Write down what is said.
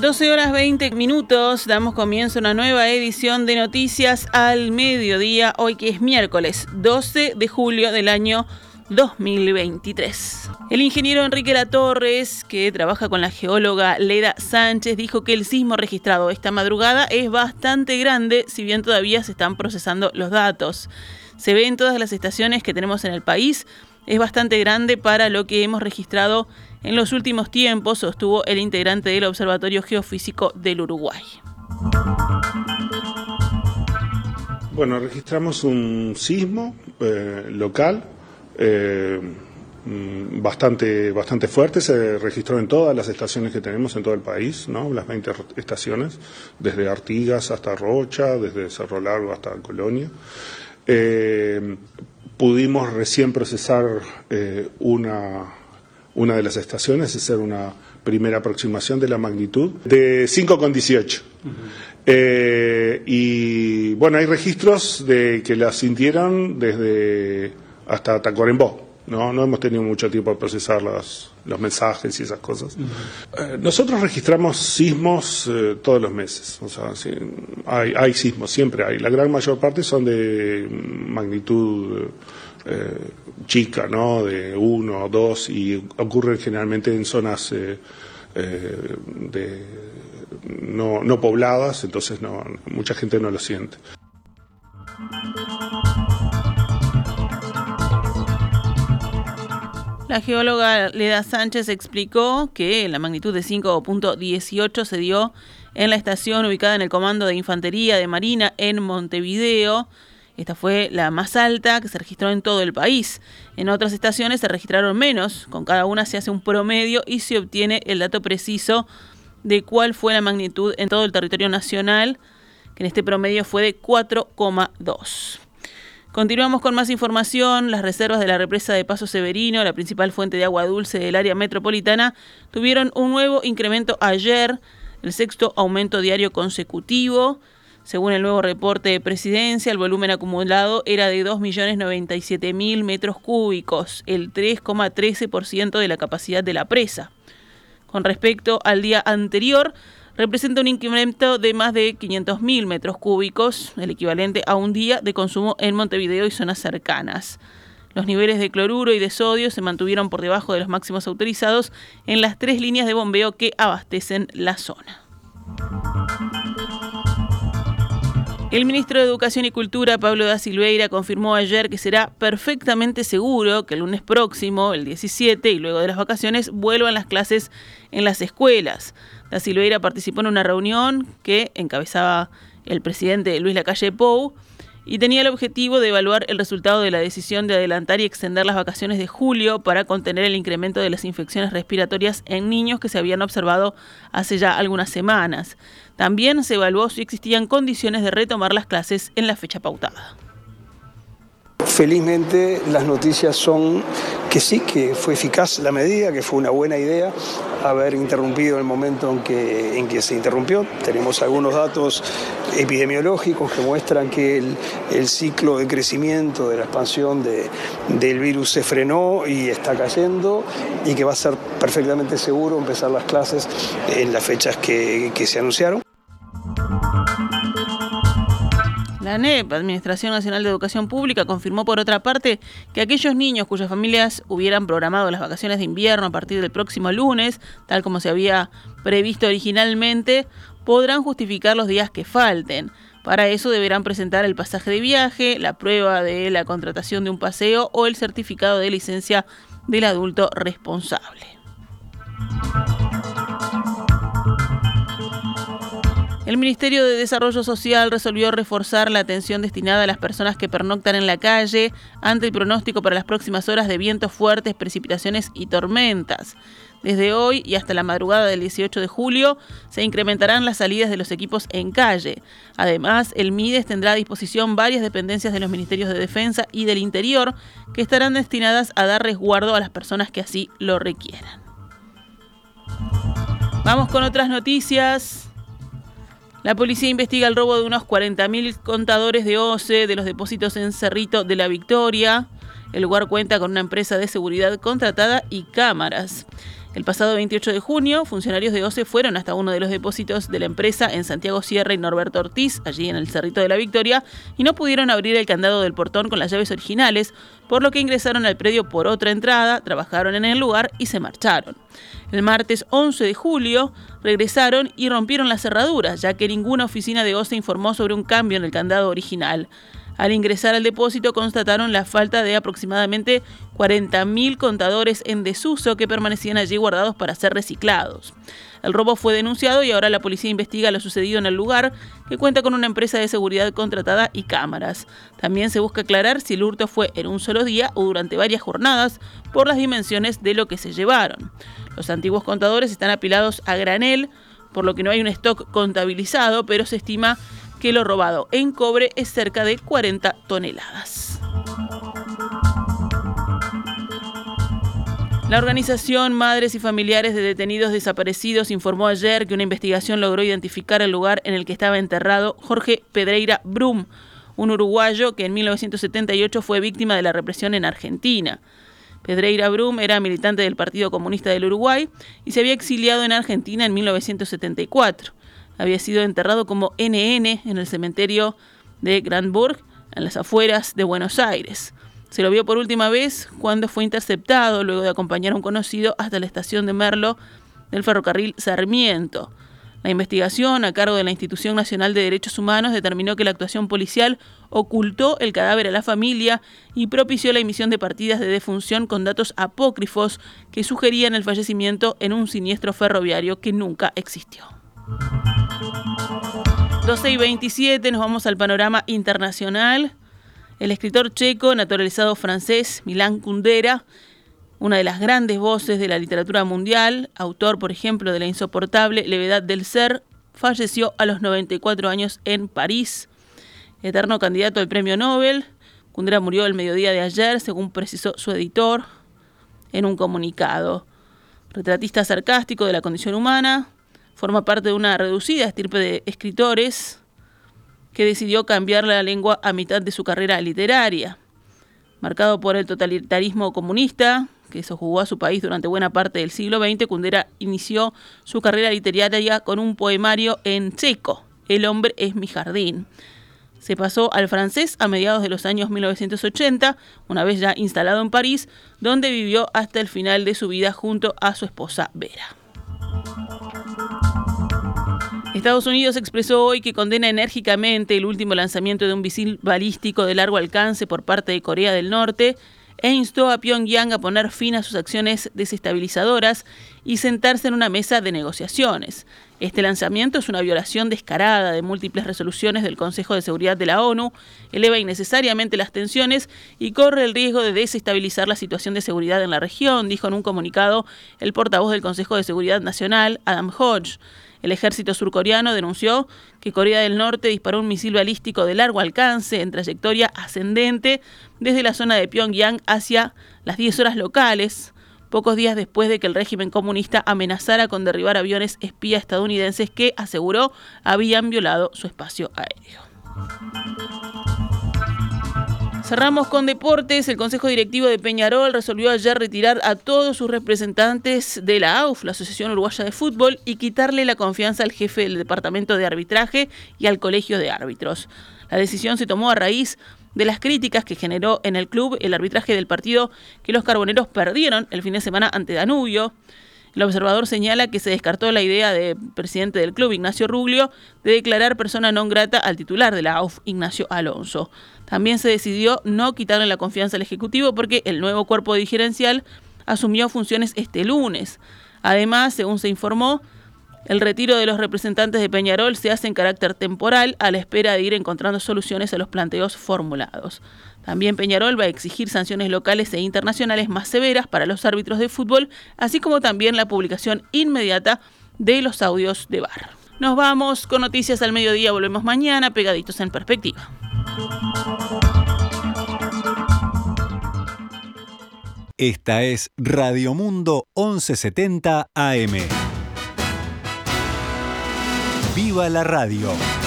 12 horas 20 minutos, damos comienzo a una nueva edición de Noticias al Mediodía, hoy que es miércoles 12 de julio del año 2023. El ingeniero Enrique Latorres, que trabaja con la geóloga Leda Sánchez, dijo que el sismo registrado esta madrugada es bastante grande, si bien todavía se están procesando los datos. Se ve en todas las estaciones que tenemos en el país, es bastante grande para lo que hemos registrado en los últimos tiempos, sostuvo el integrante del Observatorio Geofísico del Uruguay. Bueno, registramos un sismo eh, local eh, bastante, bastante fuerte, se registró en todas las estaciones que tenemos en todo el país, ¿no? las 20 estaciones, desde Artigas hasta Rocha, desde Cerro Largo hasta Colonia. Eh, pudimos recién procesar una una de las estaciones, hacer una primera aproximación de la magnitud de 5,18. Eh, y bueno, hay registros de que la sintieron desde hasta Tacuarembó. ¿No? no hemos tenido mucho tiempo para procesar los, los mensajes y esas cosas. Eh, nosotros registramos sismos eh, todos los meses. O sea, hay, hay sismos, siempre hay. La gran mayor parte son de magnitud eh, chica, ¿no? De uno o dos y ocurre generalmente en zonas de, no, no pobladas, entonces no, mucha gente no lo siente. La geóloga Leda Sánchez explicó que la magnitud de 5.18 se dio en la estación ubicada en el Comando de Infantería de Marina en Montevideo, esta fue la más alta que se registró en todo el país. En otras estaciones se registraron menos, con cada una se hace un promedio y se obtiene el dato preciso de cuál fue la magnitud en todo el territorio nacional, que en este promedio fue de 4,2. Continuamos con más información. Las reservas de la represa de Paso Severino, la principal fuente de agua dulce del área metropolitana, tuvieron un nuevo incremento ayer, el sexto aumento diario consecutivo. Según el nuevo reporte de presidencia, el volumen acumulado era de 2.097.000 metros cúbicos, el 3,13% de la capacidad de la presa. Con respecto al día anterior, representa un incremento de más de 500.000 metros cúbicos, el equivalente a un día de consumo en Montevideo y zonas cercanas. Los niveles de cloruro y de sodio se mantuvieron por debajo de los máximos autorizados en las tres líneas de bombeo que abastecen la zona. El ministro de Educación y Cultura, Pablo da Silveira, confirmó ayer que será perfectamente seguro que el lunes próximo, el 17, y luego de las vacaciones, vuelvan las clases en las escuelas. Da Silveira participó en una reunión que encabezaba el presidente Luis Lacalle Pou y tenía el objetivo de evaluar el resultado de la decisión de adelantar y extender las vacaciones de julio para contener el incremento de las infecciones respiratorias en niños que se habían observado hace ya algunas semanas. También se evaluó si existían condiciones de retomar las clases en la fecha pautada. Felizmente las noticias son que sí, que fue eficaz la medida, que fue una buena idea haber interrumpido el momento en que, en que se interrumpió. Tenemos algunos datos epidemiológicos que muestran que el, ciclo de crecimiento, de la expansión del virus se frenó y está cayendo y que va a ser perfectamente seguro empezar las clases en las fechas que se anunciaron. La ANEP, Administración Nacional de Educación Pública, confirmó por otra parte que aquellos niños cuyas familias hubieran programado las vacaciones de invierno a partir del próximo lunes, tal como se había previsto originalmente, podrán justificar los días que falten. Para eso deberán presentar el pasaje de viaje, la prueba de la contratación de un paseo o el certificado de licencia del adulto responsable. El Ministerio de Desarrollo Social resolvió reforzar la atención destinada a las personas que pernoctan en la calle ante el pronóstico para las próximas horas de vientos fuertes, precipitaciones y tormentas. Desde hoy y hasta la madrugada del 18 de julio se incrementarán las salidas de los equipos en calle. Además, el MIDES tendrá a disposición varias dependencias de los Ministerios de Defensa y del Interior que estarán destinadas a dar resguardo a las personas que así lo requieran. Vamos con otras noticias. La policía investiga el robo de unos 40.000 contadores de OCE de los depósitos en Cerrito de la Victoria. El lugar cuenta con una empresa de seguridad contratada y cámaras. El pasado 28 de junio, funcionarios de OCE fueron hasta uno de los depósitos de la empresa en Santiago Sierra y Norberto Ortiz, allí en el Cerrito de la Victoria, y no pudieron abrir el candado del portón con las llaves originales, por lo que ingresaron al predio por otra entrada, trabajaron en el lugar y se marcharon. El martes 11 de julio regresaron y rompieron las cerraduras, ya que ninguna oficina de OCE informó sobre un cambio en el candado original. Al ingresar al depósito constataron la falta de aproximadamente 40.000 contadores en desuso que permanecían allí guardados para ser reciclados. El robo fue denunciado y ahora la policía investiga lo sucedido en el lugar, que cuenta con una empresa de seguridad contratada y cámaras. También se busca aclarar si el hurto fue en un solo día o durante varias jornadas por las dimensiones de lo que se llevaron. Los antiguos contadores están apilados a granel, por lo que no hay un stock contabilizado, pero se estima que lo robado en cobre es cerca de 40 toneladas. La organización Madres y Familiares de Detenidos Desaparecidos informó ayer que una investigación logró identificar el lugar en el que estaba enterrado Jorge Pedreira Brum, un uruguayo que en 1978 fue víctima de la represión en Argentina. Pedreira Brum era militante del Partido Comunista del Uruguay y se había exiliado en Argentina en 1974 había sido enterrado como NN en el cementerio de Grandburg, en las afueras de Buenos Aires. Se lo vio por última vez cuando fue interceptado luego de acompañar a un conocido hasta la estación de Merlo del ferrocarril Sarmiento. La investigación a cargo de la Institución Nacional de Derechos Humanos determinó que la actuación policial ocultó el cadáver a la familia y propició la emisión de partidas de defunción con datos apócrifos que sugerían el fallecimiento en un siniestro ferroviario que nunca existió. 12 y 27 nos vamos al panorama internacional. El escritor checo, naturalizado francés, Milán Kundera, una de las grandes voces de la literatura mundial, autor, por ejemplo, de La insoportable levedad del ser, falleció a los 94 años en París. Eterno candidato al premio Nobel, Kundera murió el mediodía de ayer, según precisó su editor en un comunicado. Retratista sarcástico de la condición humana, Forma parte de una reducida estirpe de escritores que decidió cambiar la lengua a mitad de su carrera literaria. Marcado por el totalitarismo comunista, que sojugó a su país durante buena parte del siglo XX, Kundera inició su carrera literaria con un poemario en checo, El hombre es mi jardín. Se pasó al francés a mediados de los años 1980, una vez ya instalado en París, donde vivió hasta el final de su vida junto a su esposa Vera. Estados Unidos expresó hoy que condena enérgicamente el último lanzamiento de un misil balístico de largo alcance por parte de Corea del Norte e instó a Pyongyang a poner fin a sus acciones desestabilizadoras y sentarse en una mesa de negociaciones. Este lanzamiento es una violación descarada de múltiples resoluciones del Consejo de Seguridad de la ONU, eleva innecesariamente las tensiones y corre el riesgo de desestabilizar la situación de seguridad en la región, dijo en un comunicado el portavoz del Consejo de Seguridad Nacional, Adam Hodge. El ejército surcoreano denunció que Corea del Norte disparó un misil balístico de largo alcance en trayectoria ascendente desde la zona de Pyongyang hacia las 10 horas locales, pocos días después de que el régimen comunista amenazara con derribar aviones espía estadounidenses que, aseguró, habían violado su espacio aéreo. Cerramos con deportes. El Consejo Directivo de Peñarol resolvió ayer retirar a todos sus representantes de la AUF, la Asociación Uruguaya de Fútbol, y quitarle la confianza al jefe del Departamento de Arbitraje y al Colegio de Árbitros. La decisión se tomó a raíz de las críticas que generó en el club el arbitraje del partido que los carboneros perdieron el fin de semana ante Danubio. El observador señala que se descartó la idea del presidente del club, Ignacio Ruglio, de declarar persona non grata al titular de la AUF, Ignacio Alonso. También se decidió no quitarle la confianza al Ejecutivo porque el nuevo cuerpo dirigencial asumió funciones este lunes. Además, según se informó, el retiro de los representantes de Peñarol se hace en carácter temporal a la espera de ir encontrando soluciones a los planteos formulados. También Peñarol va a exigir sanciones locales e internacionales más severas para los árbitros de fútbol, así como también la publicación inmediata de los audios de bar. Nos vamos con noticias al mediodía, volvemos mañana, pegaditos en perspectiva. Esta es Radio Mundo 1170 AM. ¡Viva la radio!